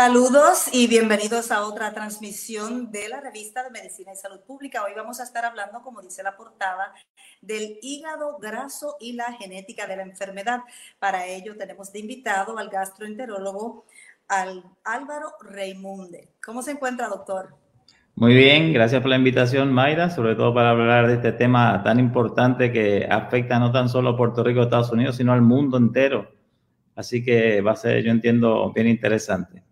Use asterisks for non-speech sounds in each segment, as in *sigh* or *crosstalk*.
Saludos y bienvenidos a otra transmisión de la revista de Medicina y Salud Pública. Hoy vamos a estar hablando, como dice la portada, del hígado graso y la genética de la enfermedad. Para ello tenemos de invitado al gastroenterólogo al Álvaro Reimunde. ¿Cómo se encuentra, doctor? Muy bien, gracias por la invitación, Mayra, sobre todo para hablar de este tema tan importante que afecta no tan solo a Puerto Rico, Estados Unidos, sino al mundo entero. Así que va a ser, yo entiendo, bien interesante.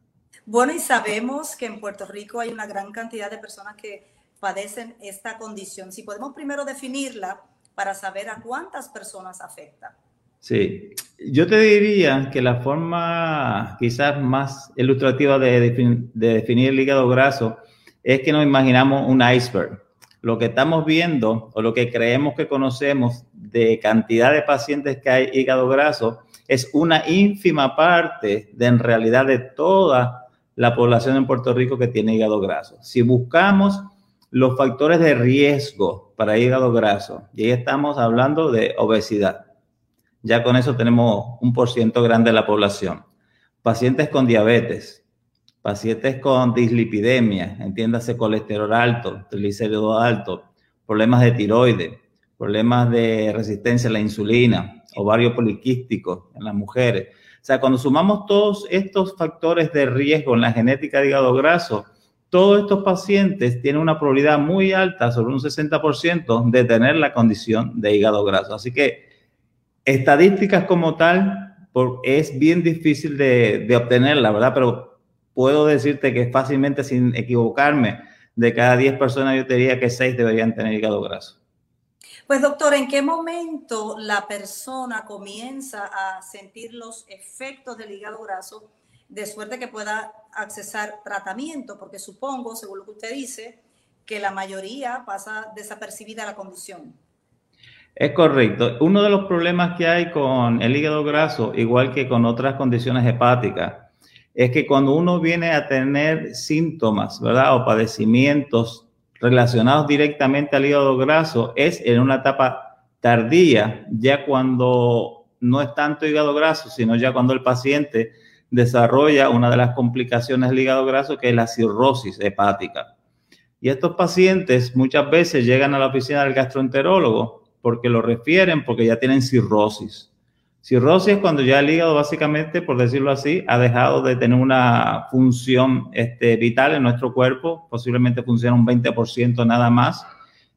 Bueno, y sabemos que en Puerto Rico hay una gran cantidad de personas que padecen esta condición. Si podemos primero definirla para saber a cuántas personas afecta. Sí, yo te diría que la forma quizás más ilustrativa de, definir el hígado graso es que nos imaginamos un iceberg. Lo que estamos viendo o lo que creemos que conocemos de cantidad de pacientes que hay hígado graso es una ínfima parte de en realidad de toda la población en Puerto Rico que tiene hígado graso. Si buscamos los factores de riesgo para hígado graso, y ahí estamos hablando de obesidad, ya con eso tenemos un por ciento grande de la población. Pacientes con diabetes, pacientes con dislipidemia, entiéndase colesterol alto, triglicéridos alto, problemas de tiroides, problemas de resistencia a la insulina, ovario poliquístico en las mujeres, sea, cuando sumamos todos estos factores de riesgo en la genética de hígado graso, todos estos pacientes tienen una probabilidad muy alta, sobre un 60%, de tener la condición de hígado graso. Así que estadísticas como tal es bien difícil de, de obtener, la verdad, pero puedo decirte que fácilmente, sin equivocarme, de cada 10 personas yo te diría que 6 deberían tener hígado graso. Pues doctor, ¿en qué momento la persona comienza a sentir los efectos del hígado graso de suerte que pueda accesar tratamiento? Porque supongo, según lo que usted dice, que la mayoría pasa desapercibida la condición. Es correcto. Uno de los problemas que hay con el hígado graso, igual que con otras condiciones hepáticas, es que cuando uno viene a tener síntomas, ¿verdad? O padecimientos relacionados directamente al hígado graso es en una etapa tardía, ya cuando no es tanto hígado graso, sino ya cuando el paciente desarrolla una de las complicaciones del hígado graso, que es la cirrosis hepática. Y estos pacientes muchas veces llegan a la oficina del gastroenterólogo porque lo refieren porque ya tienen cirrosis. Cirrosis es cuando ya el hígado básicamente, por decirlo así, ha dejado de tener una función este, vital en nuestro cuerpo, posiblemente funciona un 20% nada más,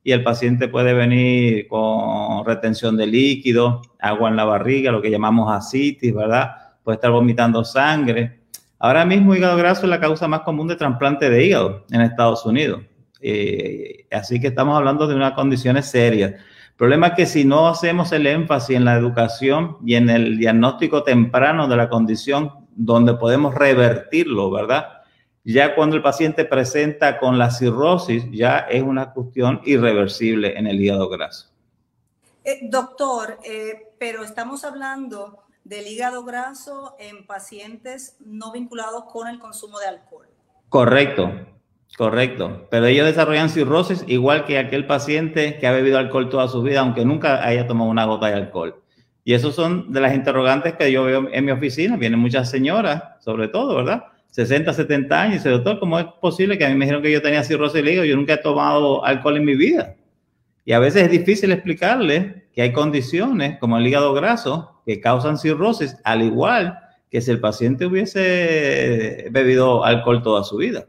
y el paciente puede venir con retención de líquido, agua en la barriga, lo que llamamos asitis, ¿verdad? Puede estar vomitando sangre. Ahora mismo hígado graso es la causa más común de trasplante de hígado en Estados Unidos. Eh, así que estamos hablando de unas condiciones serias problema es que si no hacemos el énfasis en la educación y en el diagnóstico temprano de la condición, donde podemos revertirlo, ¿verdad? Ya cuando el paciente presenta con la cirrosis, ya es una cuestión irreversible en el hígado graso. Eh, doctor, eh, pero estamos hablando del hígado graso en pacientes no vinculados con el consumo de alcohol. Correcto, Correcto, pero ellos desarrollan cirrosis igual que aquel paciente que ha bebido alcohol toda su vida, aunque nunca haya tomado una gota de alcohol. Y esos son de las interrogantes que yo veo en mi oficina. Vienen muchas señoras, sobre todo, ¿verdad? 60, 70 años. Y dice, doctor, ¿cómo es posible que a mí me dijeron que yo tenía cirrosis de hígado? Yo nunca he tomado alcohol en mi vida. Y a veces es difícil explicarle que hay condiciones como el hígado graso que causan cirrosis, al igual que si el paciente hubiese bebido alcohol toda su vida.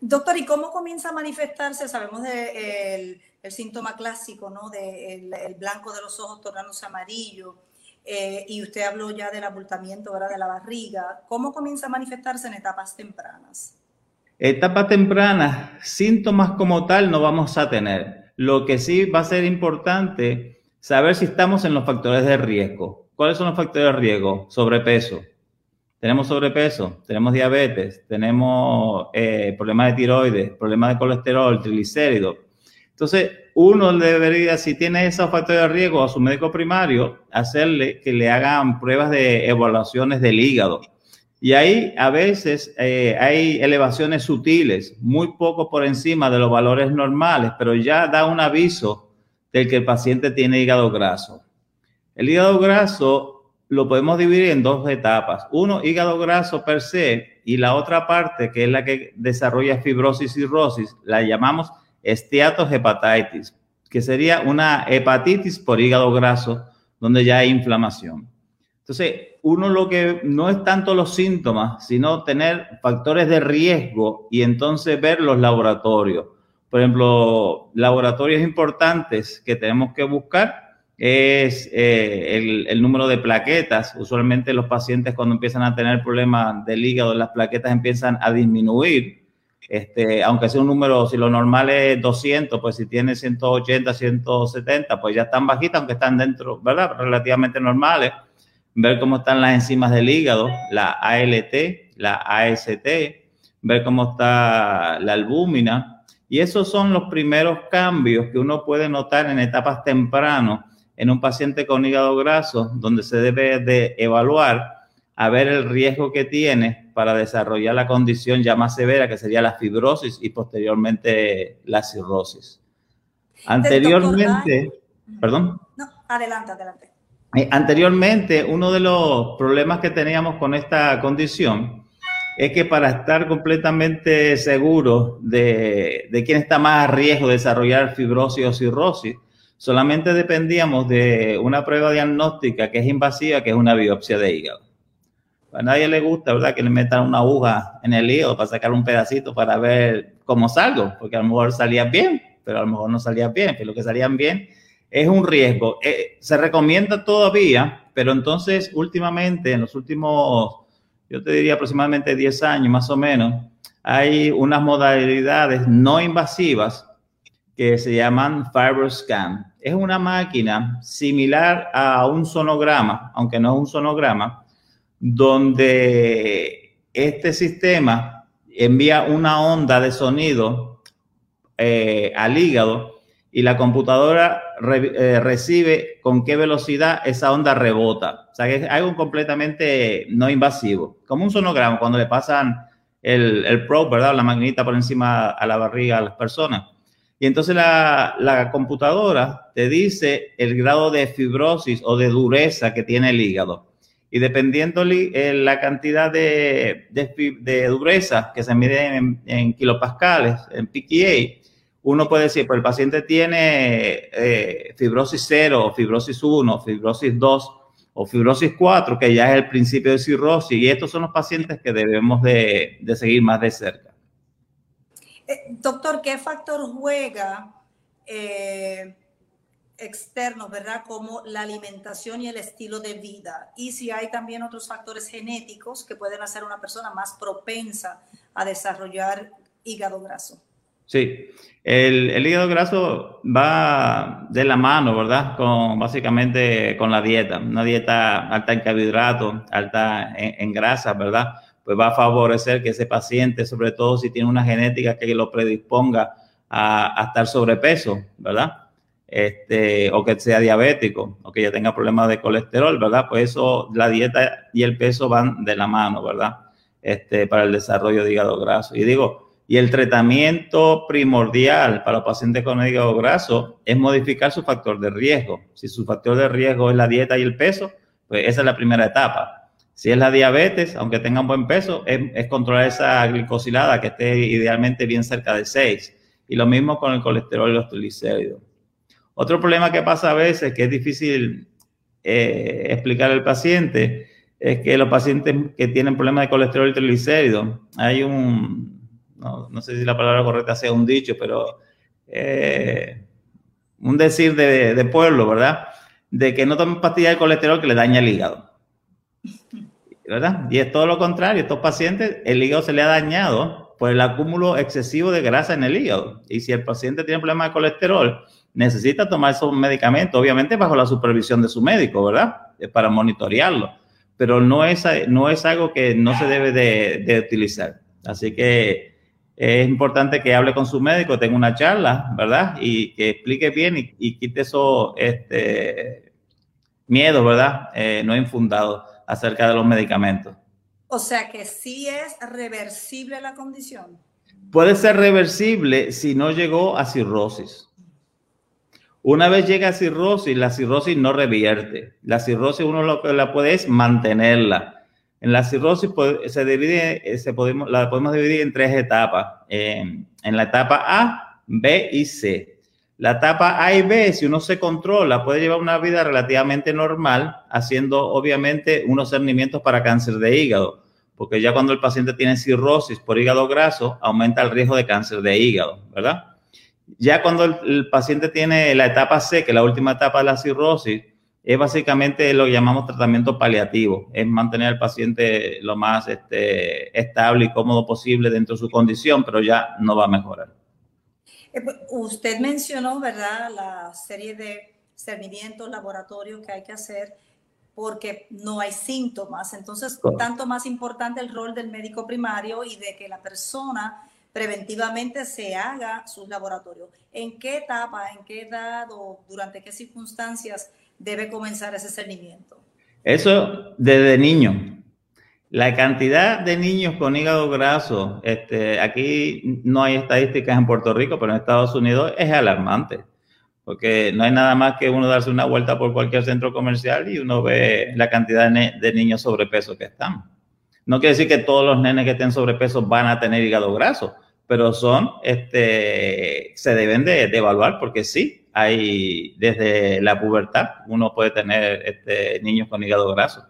Doctor, ¿y cómo comienza a manifestarse? Sabemos del el síntoma clásico, ¿no? De el, blanco de los ojos tornándose amarillo. Eh, y usted habló ya del abultamiento, ¿verdad? De la barriga. ¿Cómo comienza a manifestarse en etapas tempranas? Etapas tempranas, síntomas como tal no vamos a tener. Lo que sí va a ser importante saber si estamos en los factores de riesgo. ¿Cuáles son los factores de riesgo? Sobrepeso, tenemos sobrepeso, tenemos diabetes, tenemos eh, problemas de tiroides, problemas de colesterol, triglicéridos. Entonces, uno debería, si tiene esos factores de riesgo a su médico primario, hacerle que le hagan pruebas de evaluaciones del hígado. Y ahí a veces eh, hay elevaciones sutiles, muy poco por encima de los valores normales, pero ya da un aviso del que el paciente tiene hígado graso. El hígado graso lo podemos dividir en dos etapas. Uno, hígado graso per se, y la otra parte, que es la que desarrolla fibrosis y cirrosis, la llamamos esteatohepatitis, que sería una hepatitis por hígado graso, donde ya hay inflamación. Entonces, uno lo que no es tanto los síntomas, sino tener factores de riesgo y entonces ver los laboratorios. Por ejemplo, laboratorios importantes que tenemos que buscar es eh, el, número de plaquetas. Usualmente los pacientes cuando empiezan a tener problemas del hígado, las plaquetas empiezan a disminuir. Este, aunque sea un número, si lo normal es 200, pues si tiene 180, 170, pues ya están bajitas, aunque están dentro, ¿verdad? Relativamente normales. Ver cómo están las enzimas del hígado, la ALT, la AST, ver cómo está la albúmina. Y esos son los primeros cambios que uno puede notar en etapas tempranas en un paciente con hígado graso, donde se debe de evaluar a ver el riesgo que tiene para desarrollar la condición ya más severa, que sería la fibrosis y posteriormente la cirrosis. Anteriormente, perdón. No, adelante, adelante. Eh, anteriormente, uno de los problemas que teníamos con esta condición es que para estar completamente seguro de, de quién está más a riesgo de desarrollar fibrosis o cirrosis, solamente dependíamos de una prueba diagnóstica que es invasiva, que es una biopsia de hígado. A nadie le gusta, ¿verdad?, que le metan una aguja en el hígado para sacar un pedacito para ver cómo salgo, porque a lo mejor salía bien, pero a lo mejor no salía bien, pero lo que salían bien es un riesgo. Eh, se recomienda todavía, pero entonces últimamente, en los últimos, yo te diría aproximadamente 10 años más o menos, hay unas modalidades no invasivas que se llaman FibroScan. Es una máquina similar a un sonograma, aunque no es un sonograma, donde este sistema envía una onda de sonido eh, al hígado y la computadora eh, recibe con qué velocidad esa onda rebota. O sea, que es algo completamente no invasivo, como un sonograma cuando le pasan el, el probe, ¿verdad? La magneta por encima a la barriga a las personas. Y entonces la, computadora te dice el grado de fibrosis o de dureza que tiene el hígado. Y dependiendo eh, la cantidad de, de, dureza que se mide en, kilopascales, en PKA, uno puede decir, pues el paciente tiene eh, fibrosis 0, fibrosis 1, fibrosis 2 o fibrosis 4, que ya es el principio de cirrosis. Y estos son los pacientes que debemos de seguir más de cerca. Eh, doctor, ¿qué factor juega eh, externos, verdad? Como la alimentación y el estilo de vida. Y si hay también otros factores genéticos que pueden hacer una persona más propensa a desarrollar hígado graso. Sí, el, hígado graso va de la mano, ¿verdad? Con básicamente con la dieta, una dieta alta en carbohidratos, alta en, en grasa, ¿verdad? Pues va a favorecer que ese paciente, sobre todo si tiene una genética que lo predisponga a, estar sobrepeso, ¿verdad? Este, o que sea diabético, o que ya tenga problemas de colesterol, ¿verdad? Pues eso, la dieta y el peso van de la mano, ¿verdad? Este, para el desarrollo de hígado graso. Y digo, y el tratamiento primordial para los pacientes con hígado graso es modificar su factor de riesgo. Si su factor de riesgo es la dieta y el peso, pues esa es la primera etapa. Si es la diabetes, aunque tengan buen peso, es, controlar esa glicosilada que esté idealmente bien cerca de 6. Y lo mismo con el colesterol y los triglicéridos. Otro problema que pasa a veces, que es difícil eh, explicar al paciente, es que los pacientes que tienen problemas de colesterol y triglicéridos, hay un, no, sé si la palabra correcta sea un dicho, pero eh, un decir de, de pueblo, ¿verdad? De que no tomen pastillas de colesterol que le daña el hígado. ¿Verdad? Y es todo lo contrario, estos pacientes, el hígado se le ha dañado por el acúmulo excesivo de grasa en el hígado. Y si el paciente tiene problemas de colesterol, necesita tomar esos medicamentos, obviamente bajo la supervisión de su médico, ¿verdad? Para monitorearlo. pero no es, no es algo que no se debe de, de utilizar. Así que es importante que hable con su médico, tenga una charla, ¿verdad? Y que explique bien y, quite esos este, miedos, ¿verdad? Eh, no infundados acerca de los medicamentos. O sea que sí es reversible la condición. Puede ser reversible si no llegó a cirrosis. Una vez llega a cirrosis, la cirrosis no revierte. La cirrosis uno lo que la puede es mantenerla en la cirrosis se divide, eh, se podemos, la podemos dividir en tres etapas. en la etapa A, B y C. La etapa A y B, si uno se controla, puede llevar una vida relativamente normal, haciendo obviamente unos cernimientos para cáncer de hígado, porque ya cuando el paciente tiene cirrosis por hígado graso, aumenta el riesgo de cáncer de hígado, ¿verdad? Ya cuando el paciente tiene la etapa C, que es la última etapa de la cirrosis, es básicamente lo que llamamos tratamiento paliativo, es mantener al paciente lo más este, estable y cómodo posible dentro de su condición, pero ya no va a mejorar. Eh, pues, usted mencionó, ¿verdad?, la serie de cernimientos laboratorios que hay que hacer porque no hay síntomas. Entonces, tanto más importante el rol del médico primario y de que la persona preventivamente se haga sus laboratorios. ¿En qué etapa, en qué edad o durante qué circunstancias debe comenzar ese cernimiento? Eso desde niño. La cantidad de niños con hígado graso, este, aquí no hay estadísticas en Puerto Rico, pero en Estados Unidos es alarmante, porque no hay nada más que uno darse una vuelta por cualquier centro comercial y uno ve la cantidad de, niños sobrepeso que están. No quiere decir que todos los nenes que estén sobrepeso van a tener hígado graso, pero son, este, se deben de evaluar porque sí, hay desde la pubertad, uno puede tener este, niños con hígado graso.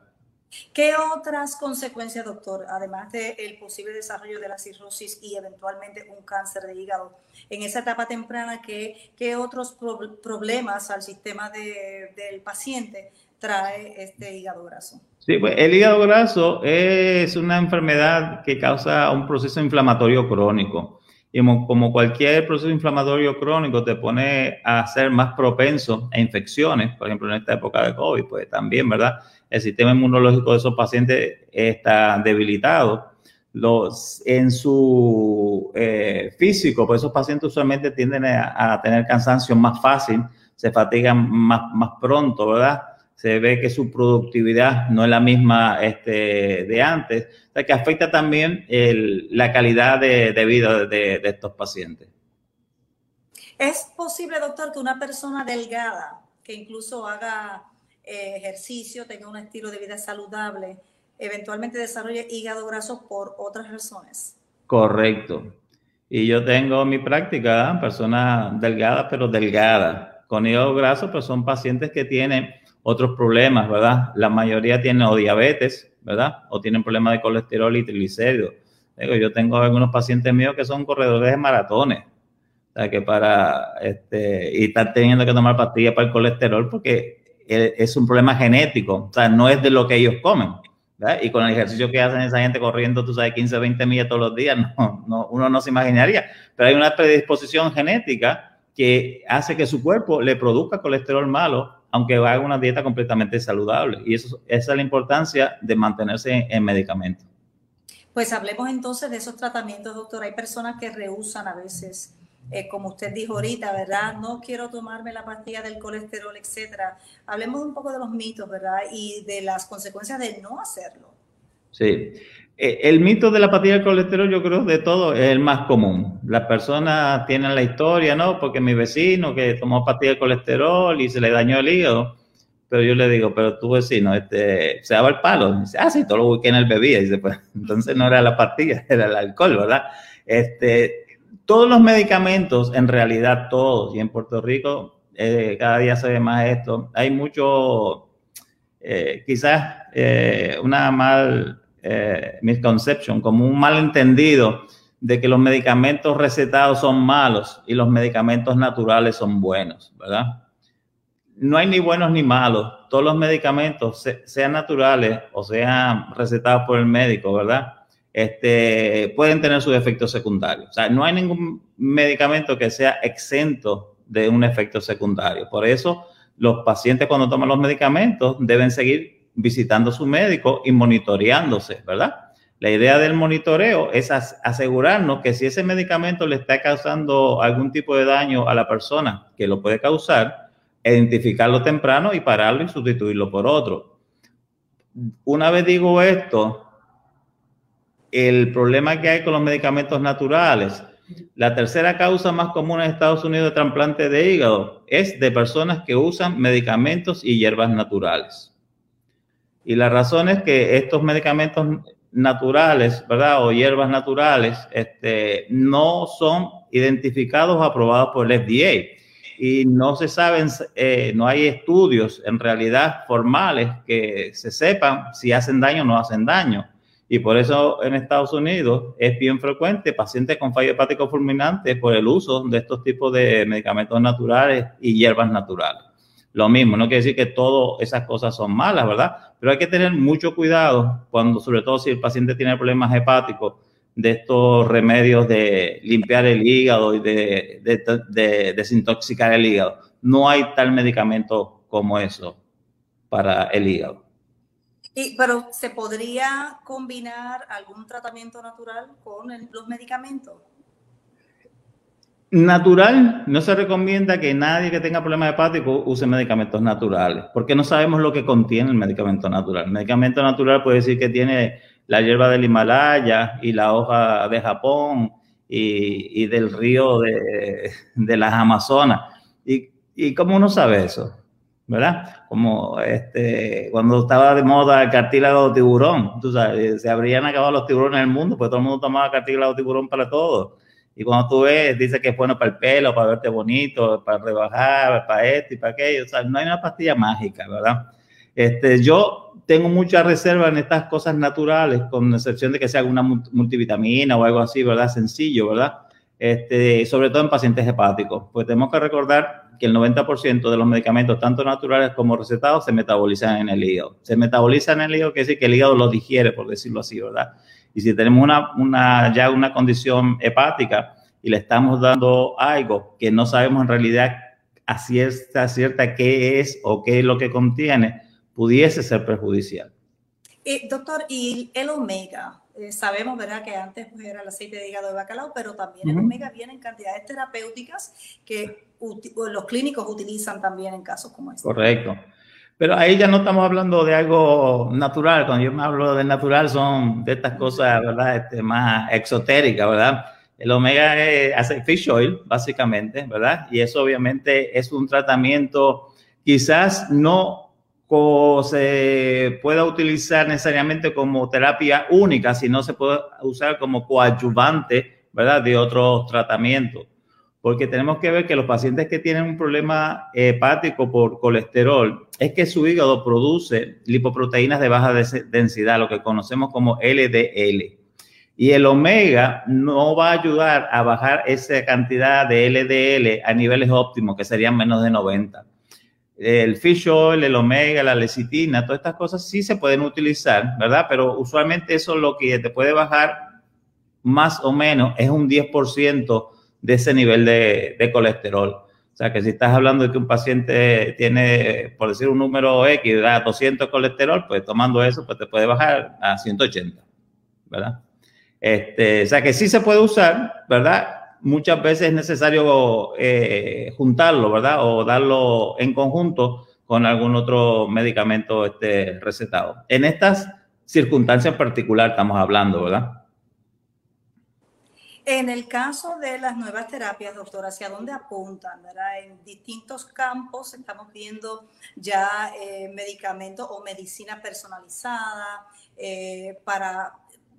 ¿Qué otras consecuencias, doctor, además del posible desarrollo de la cirrosis y eventualmente un cáncer de hígado, en esa etapa temprana, qué, otros problemas al sistema del paciente trae este hígado graso? Sí, pues el hígado graso es una enfermedad que causa un proceso inflamatorio crónico y como cualquier proceso inflamatorio crónico te pone a ser más propenso a infecciones, por ejemplo, en esta época de COVID, pues también, ¿verdad? El sistema inmunológico de esos pacientes está debilitado. Los, en su eh, físico, pues esos pacientes usualmente tienden a, a, tener cansancio más fácil, se fatigan más, más pronto, ¿verdad? Se ve que su productividad no es la misma este, de antes, o sea, que afecta también la calidad de, vida de, estos pacientes. ¿Es posible, doctor, que una persona delgada, que incluso haga eh, ejercicio, tenga un estilo de vida saludable, eventualmente desarrolle hígado graso por otras razones? Correcto. Y yo tengo mi práctica, personas delgadas, pero delgadas, con hígado graso, pero son pacientes que tienen otros problemas, ¿verdad? La mayoría tienen o diabetes, ¿verdad? O tienen problemas de colesterol y triglicéridos. yo tengo algunos pacientes míos que son corredores de maratones. O sea, que para, este, y están teniendo que tomar pastillas para el colesterol porque es un problema genético. O sea, no es de lo que ellos comen. Y con el ejercicio que hacen esa gente corriendo, tú sabes, 15, 20 millas todos los días, *laughs* no, no, uno no se imaginaría. Pero hay una predisposición genética que hace que su cuerpo le produzca colesterol malo aunque haga una dieta completamente saludable. Y eso, esa es la importancia de mantenerse en, medicamento. Pues hablemos entonces de esos tratamientos, doctor. Hay personas que rehusan a veces, eh, como usted dijo ahorita, ¿verdad? No quiero tomarme la pastilla del colesterol, etcétera. Hablemos un poco de los mitos, ¿verdad? Y de las consecuencias de no hacerlo. Sí. Eh, el mito de la pastilla del colesterol, yo creo de todo, es el más común. Las personas tienen la historia, ¿no? Porque mi vecino que tomó pastilla de colesterol y se le dañó el hígado. Pero yo le digo, pero tu vecino, este, se daba el palo. Dice, ah, sí, todo lo que en él bebía. Y dice, pues, *laughs* entonces no era la pastilla, *laughs* era el alcohol, ¿verdad? Este, todos los medicamentos, en realidad todos, y en Puerto Rico eh, cada día se ve más esto, hay mucho, eh, quizás una mal eh, misconception, como un malentendido de que los medicamentos recetados son malos y los medicamentos naturales son buenos, ¿verdad? No hay ni buenos ni malos. Todos los medicamentos, sean naturales o sean recetados por el médico, ¿verdad? Este, pueden tener sus efectos secundarios. O sea, no hay ningún medicamento que sea exento de un efecto secundario. Por eso, los pacientes cuando toman los medicamentos deben seguir visitando a su médico y monitoreándose, ¿verdad? La idea del monitoreo es asegurarnos que si ese medicamento le está causando algún tipo de daño a la persona que lo puede causar, identificarlo temprano y pararlo y sustituirlo por otro. Una vez digo esto, el problema que hay con los medicamentos naturales, la tercera causa más común en Estados Unidos de trasplante de hígado es de personas que usan medicamentos y hierbas naturales. Y la razón es que estos medicamentos naturales, ¿verdad? O hierbas naturales, este, no son identificados o aprobados por el FDA. Y no se saben, eh, no hay estudios en realidad formales que se sepan si hacen daño o no hacen daño. Y por eso en Estados Unidos es bien frecuente pacientes con fallo hepático fulminante por el uso de estos tipos de medicamentos naturales y hierbas naturales. Lo mismo, no quiere decir que todas esas cosas son malas, ¿verdad? Pero hay que tener mucho cuidado cuando, sobre todo si el paciente tiene problemas hepáticos, de estos remedios de limpiar el hígado y de, de desintoxicar el hígado. No hay tal medicamento como eso para el hígado pero ¿se podría combinar algún tratamiento natural con los medicamentos? Natural, no se recomienda que nadie que tenga problemas hepáticos use medicamentos naturales, porque no sabemos lo que contiene el medicamento natural. El medicamento natural puede decir que tiene la hierba del Himalaya y la hoja de Japón y, del río de, las Amazonas. ¿Y, ¿Y cómo uno sabe eso? ¿verdad? Como este, cuando estaba de moda el cartílago de tiburón, tú sabes, se habrían acabado los tiburones en el mundo, pues todo el mundo tomaba cartílago de tiburón para todo. Y cuando tú ves, dice que es bueno para el pelo, para verte bonito, para rebajar, para esto y para aquello. O sea, no hay una pastilla mágica, ¿verdad? Este, yo tengo mucha reserva en estas cosas naturales, con excepción de que sea alguna multivitamina o algo así, ¿verdad? Sencillo, ¿verdad? Este, sobre todo en pacientes hepáticos. Pues tenemos que recordar que el 90% de los medicamentos, tanto naturales como recetados, se metabolizan en el hígado. Se metabolizan en el hígado, quiere decir que el hígado lo digiere, por decirlo así, ¿verdad? Y si tenemos una, una, ya una condición hepática y le estamos dando algo que no sabemos en realidad a cierta, cierta qué es o qué es lo que contiene, pudiese ser perjudicial. Eh, doctor, ¿y el omega? Eh, sabemos, ¿verdad?, que antes pues, era el aceite de hígado de bacalao, pero también el omega viene en cantidades terapéuticas que los clínicos utilizan también en casos como este. Correcto. Pero ahí ya no estamos hablando de algo natural. Cuando yo me hablo de natural son de estas cosas, ¿verdad? Este, más exotéricas, ¿verdad? El omega hace fish oil, básicamente, ¿verdad? Y eso obviamente es un tratamiento quizás no se pueda utilizar necesariamente como terapia única, sino se puede usar como coadyuvante, ¿verdad? De otros tratamientos. Porque tenemos que ver que los pacientes que tienen un problema hepático por colesterol, es que su hígado produce lipoproteínas de baja densidad, lo que conocemos como LDL. Y el omega no va a ayudar a bajar esa cantidad de LDL a niveles óptimos, que serían menos de 90 el fish oil, el omega, la lecitina, todas estas cosas sí se pueden utilizar, ¿verdad? Pero usualmente eso lo que te puede bajar más o menos es un 10% de ese nivel de, colesterol. O sea, que si estás hablando de que un paciente tiene, por decir un número X, da 200 colesterol, pues tomando eso, pues te puede bajar a 180, ¿verdad? Este, o sea, que sí se puede usar, ¿verdad? muchas veces es necesario eh, juntarlo, ¿verdad? O darlo en conjunto con algún otro medicamento este, recetado. En estas circunstancias en particular estamos hablando, ¿verdad? En el caso de las nuevas terapias, doctor, ¿hacia dónde apuntan? ¿verdad? En distintos campos estamos viendo ya eh, medicamentos o medicina personalizada eh, para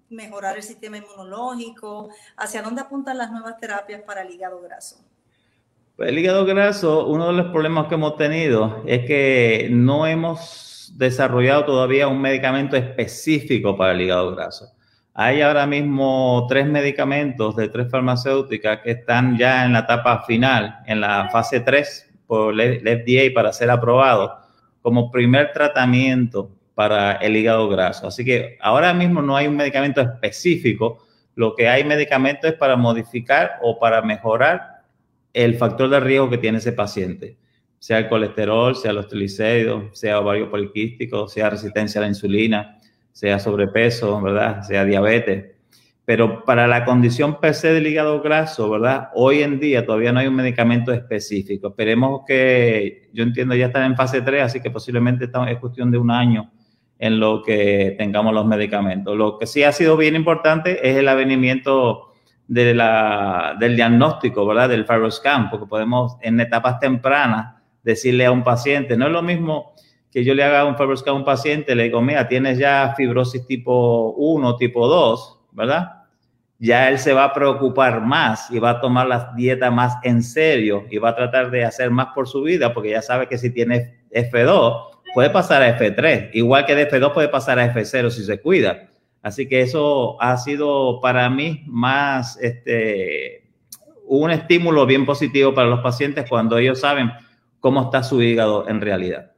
mejorar el sistema inmunológico? ¿Hacia dónde apuntan las nuevas terapias para el hígado graso? Pues el hígado graso, uno de los problemas que hemos tenido es que no hemos desarrollado todavía un medicamento específico para el hígado graso. Hay ahora mismo tres medicamentos de tres farmacéuticas que están ya en la etapa final, en la fase 3 por el FDA para ser aprobado como primer tratamiento para el hígado graso. Así que ahora mismo no hay un medicamento específico, lo que hay medicamento es para modificar o para mejorar el factor de riesgo que tiene ese paciente. sea el colesterol, sea los triglicéridos, sea ovario poliquístico, sea resistencia a la insulina, sea sobrepeso, ¿verdad? Sea diabetes. Pero para la condición per se del hígado graso, ¿verdad? Hoy en día todavía no hay un medicamento específico. Esperemos que, yo entiendo, ya están en fase 3, así que posiblemente es cuestión de un año en lo que tengamos los medicamentos. Lo que sí ha sido bien importante es el avenimiento de la, del diagnóstico, ¿verdad? Del FibroScan, porque podemos en etapas tempranas decirle a un paciente, no es lo mismo que yo le haga un FibroScan a un paciente, le digo, mira, tienes ya fibrosis tipo 1, tipo 2, ¿verdad? Ya él se va a preocupar más y va a tomar la dieta más en serio y va a tratar de hacer más por su vida porque ya sabe que si tiene F2 puede pasar a F3, igual que de F2 puede pasar a F0 si se cuida. Así que eso ha sido para mí más este, un estímulo bien positivo para los pacientes cuando ellos saben cómo está su hígado en realidad.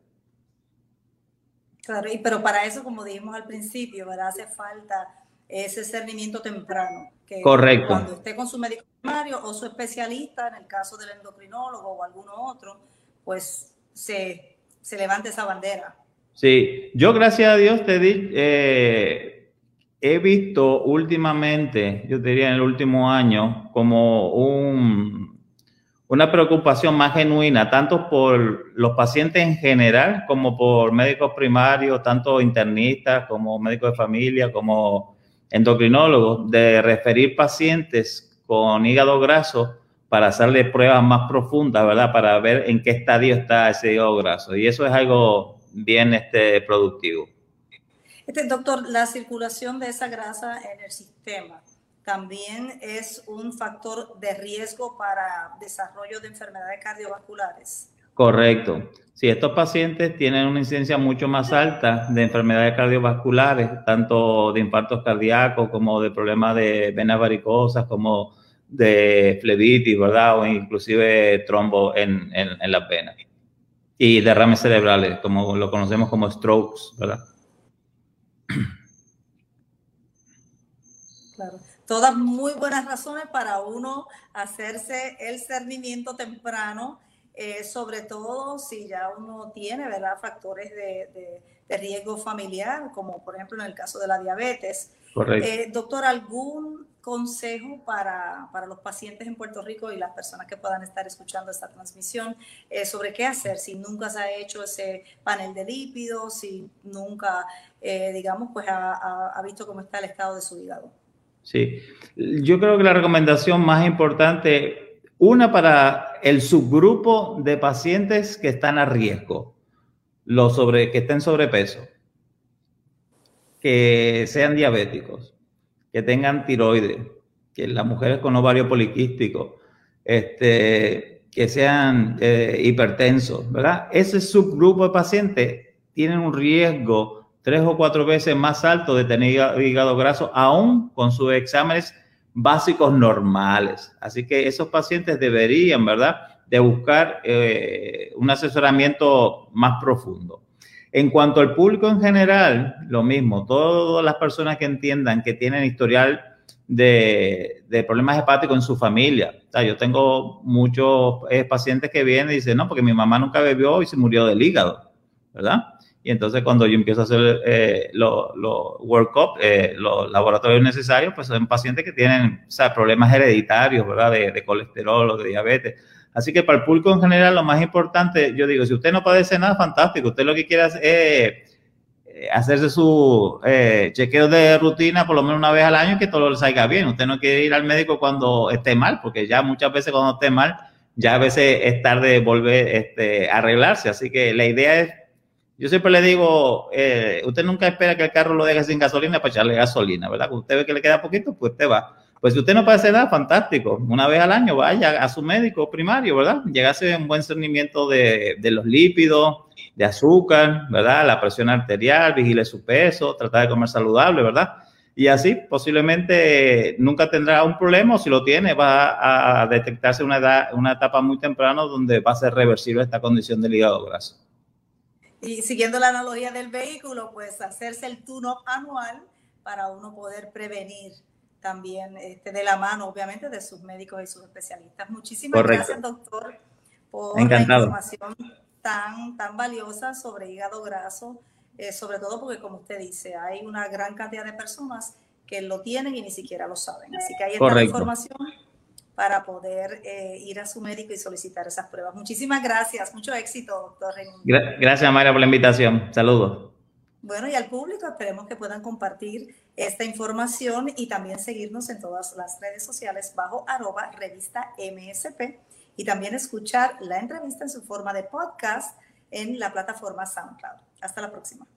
Claro, y pero para eso, como dijimos al principio, ¿verdad? hace falta ese cernimiento temprano. Que Correcto. Cuando esté con su médico primario o su especialista, en el caso del endocrinólogo o alguno otro, pues se, se levante esa bandera. Sí, yo gracias a Dios te di, eh, he visto últimamente, yo diría en el último año, como un una preocupación más genuina, tanto por los pacientes en general como por médicos primarios, tanto internistas como médicos de familia, como endocrinólogos, de referir pacientes con hígado graso para hacerle pruebas más profundas, ¿verdad? Para ver en qué estadio está ese hígado graso. Y eso es algo bien este, productivo. Este, doctor, la circulación de esa grasa en el sistema, también es un factor de riesgo para desarrollo de enfermedades cardiovasculares. Correcto. Si estos pacientes tienen una incidencia mucho más alta de enfermedades cardiovasculares, tanto de infartos cardíacos como de problemas de venas varicosas, como de flebitis, ¿verdad? O inclusive trombo en, en, en las venas. Y derrames cerebrales, como lo conocemos como strokes, ¿verdad? Claro todas muy buenas razones para uno hacerse el cernimiento temprano, eh, sobre todo si ya uno tiene ¿verdad? factores de, riesgo familiar, como por ejemplo en el caso de la diabetes. Correcto. Eh, doctor, ¿algún consejo para, los pacientes en Puerto Rico y las personas que puedan estar escuchando esta transmisión eh, sobre qué hacer si nunca se ha hecho ese panel de lípidos, si nunca, digamos, pues ha visto cómo está el estado de su hígado? Sí, yo creo que la recomendación más importante, una para el subgrupo de pacientes que están a riesgo, los sobre, que estén sobrepeso, que sean diabéticos, que tengan tiroides, que las mujeres con ovario poliquístico, este, que sean eh, hipertensos, ¿verdad? Ese subgrupo de pacientes tienen un riesgo tres o cuatro veces más alto de tener hígado graso, aún con sus exámenes básicos normales. Así que esos pacientes deberían, ¿verdad?, de buscar eh, un asesoramiento más profundo. En cuanto al público en general, lo mismo, todas las personas que entiendan que tienen historial de, problemas hepáticos en su familia. Yo tengo muchos eh, pacientes que vienen y dicen, no, porque mi mamá nunca bebió y se murió del hígado, ¿verdad? Y entonces cuando yo empiezo a hacer eh, los lo workup, eh, los laboratorios necesarios, pues son pacientes que tienen o sea, problemas hereditarios, ¿verdad? De, colesterol o de diabetes. Así que para el público en general, lo más importante, yo digo, si usted no padece nada, fantástico. Usted lo que quiere es eh, hacerse su eh, chequeo de rutina por lo menos una vez al año y que todo le salga bien. Usted no quiere ir al médico cuando esté mal, porque ya muchas veces cuando esté mal, ya a veces es tarde volver este, arreglarse. Así que la idea es yo siempre le digo, eh, usted nunca espera que el carro lo deje sin gasolina para echarle gasolina, ¿verdad? Cuando usted ve que le queda poquito, pues usted va. Pues si usted no puede nada, fantástico. Una vez al año vaya a su médico primario, ¿verdad? Llegase un buen cernimiento de, de, los lípidos, de azúcar, ¿verdad? La presión arterial, vigile su peso, trata de comer saludable, ¿verdad? Y así posiblemente nunca tendrá un problema o si lo tiene va a detectarse una, edad, una etapa muy temprana donde va a ser reversible esta condición del hígado graso. Y siguiendo la analogía del vehículo, pues hacerse el tune-up anual para uno poder prevenir también este, de la mano, obviamente, de sus médicos y sus especialistas. Muchísimas gracias, doctor, por la información tan, tan valiosa sobre hígado graso, eh, sobre todo porque, como usted dice, hay una gran cantidad de personas que lo tienen y ni siquiera lo saben. Así que hay esta información para poder eh, ir a su médico y solicitar esas pruebas. Muchísimas gracias, mucho éxito, doctor Gracias, Mayra, por la invitación. Saludos. Bueno, y al público esperemos que puedan compartir esta información y también seguirnos en todas las redes sociales bajo arroba revista MSP y también escuchar la entrevista en su forma de podcast en la plataforma SoundCloud. Hasta la próxima.